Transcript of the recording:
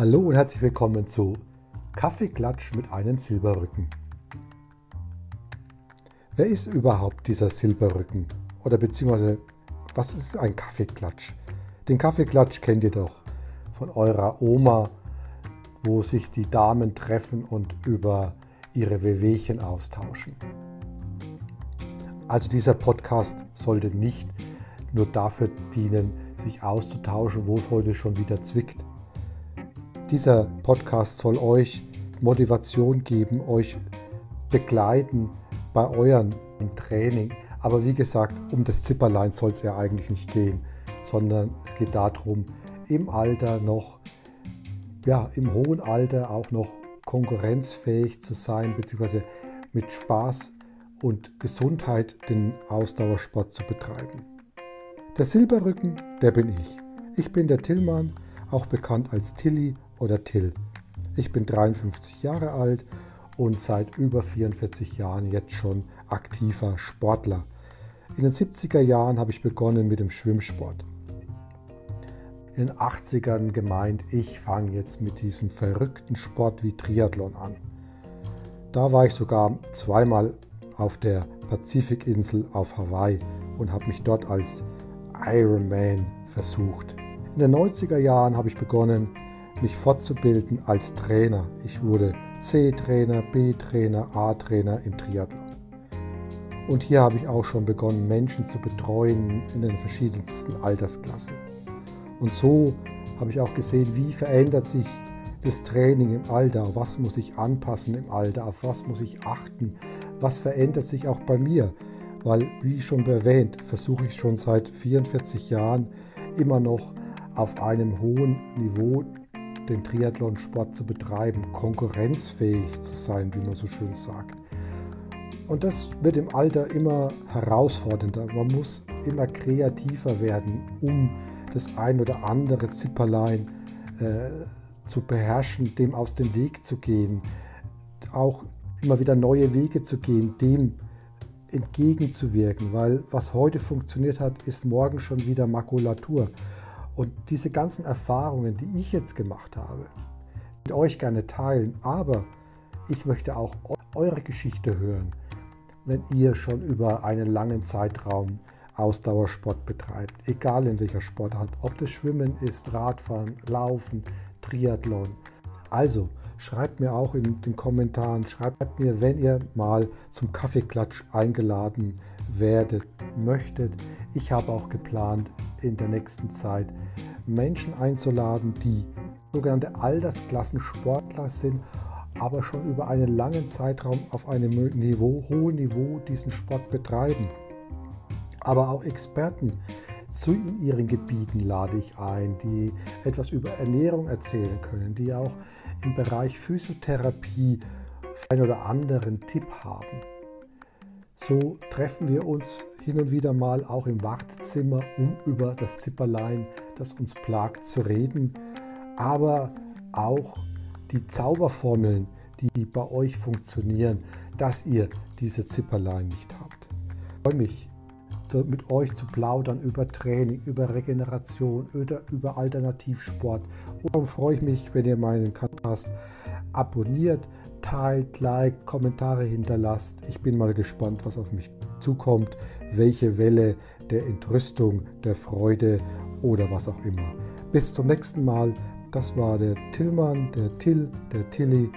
Hallo und herzlich willkommen zu Kaffeeklatsch mit einem Silberrücken. Wer ist überhaupt dieser Silberrücken? Oder beziehungsweise, was ist ein Kaffeeklatsch? Den Kaffeeklatsch kennt ihr doch von eurer Oma, wo sich die Damen treffen und über ihre Wehwehchen austauschen. Also dieser Podcast sollte nicht nur dafür dienen, sich auszutauschen, wo es heute schon wieder zwickt, dieser Podcast soll euch Motivation geben, euch begleiten bei eurem Training. Aber wie gesagt, um das Zipperlein soll es ja eigentlich nicht gehen, sondern es geht darum, im Alter noch, ja, im hohen Alter auch noch konkurrenzfähig zu sein, beziehungsweise mit Spaß und Gesundheit den Ausdauersport zu betreiben. Der Silberrücken, der bin ich. Ich bin der Tillmann, auch bekannt als Tilly oder Till. Ich bin 53 Jahre alt und seit über 44 Jahren jetzt schon aktiver Sportler. In den 70er Jahren habe ich begonnen mit dem Schwimmsport. In den 80ern gemeint, ich fange jetzt mit diesem verrückten Sport wie Triathlon an. Da war ich sogar zweimal auf der Pazifikinsel auf Hawaii und habe mich dort als Ironman versucht. In den 90er Jahren habe ich begonnen, mich fortzubilden als Trainer. Ich wurde C-Trainer, B-Trainer, A-Trainer im Triathlon. Und hier habe ich auch schon begonnen, Menschen zu betreuen in den verschiedensten Altersklassen. Und so habe ich auch gesehen, wie verändert sich das Training im Alter, was muss ich anpassen im Alter, auf was muss ich achten, was verändert sich auch bei mir. Weil, wie schon erwähnt, versuche ich schon seit 44 Jahren immer noch auf einem hohen Niveau den Triathlonsport zu betreiben, konkurrenzfähig zu sein, wie man so schön sagt. Und das wird im Alter immer herausfordernder. Man muss immer kreativer werden, um das ein oder andere Zipperlein äh, zu beherrschen, dem aus dem Weg zu gehen, auch immer wieder neue Wege zu gehen, dem entgegenzuwirken, weil was heute funktioniert hat, ist morgen schon wieder Makulatur. Und diese ganzen Erfahrungen, die ich jetzt gemacht habe, mit euch gerne teilen, aber ich möchte auch eure Geschichte hören, wenn ihr schon über einen langen Zeitraum Ausdauersport betreibt, egal in welcher Sportart, ob das Schwimmen ist, Radfahren, Laufen, Triathlon. Also schreibt mir auch in den Kommentaren, schreibt mir, wenn ihr mal zum Kaffeeklatsch eingeladen werdet, möchtet. Ich habe auch geplant, in der nächsten Zeit Menschen einzuladen, die sogenannte Altersklassensportler sind, aber schon über einen langen Zeitraum auf einem Niveau, hohen Niveau diesen Sport betreiben. Aber auch Experten zu ihren Gebieten lade ich ein, die etwas über Ernährung erzählen können, die auch im Bereich Physiotherapie einen oder anderen Tipp haben. So treffen wir uns hin und wieder mal auch im Wartezimmer, um über das Zipperlein, das uns plagt, zu reden, aber auch die Zauberformeln, die bei euch funktionieren, dass ihr diese Zipperlein nicht habt. Ich freue mich, mit euch zu plaudern über Training, über Regeneration, über, über Alternativsport. Und freue ich mich, wenn ihr meinen Podcast abonniert, teilt, liked, Kommentare hinterlasst. Ich bin mal gespannt, was auf mich zukommt, welche Welle der Entrüstung, der Freude oder was auch immer. Bis zum nächsten Mal. Das war der Tillmann, der Till, der Tilly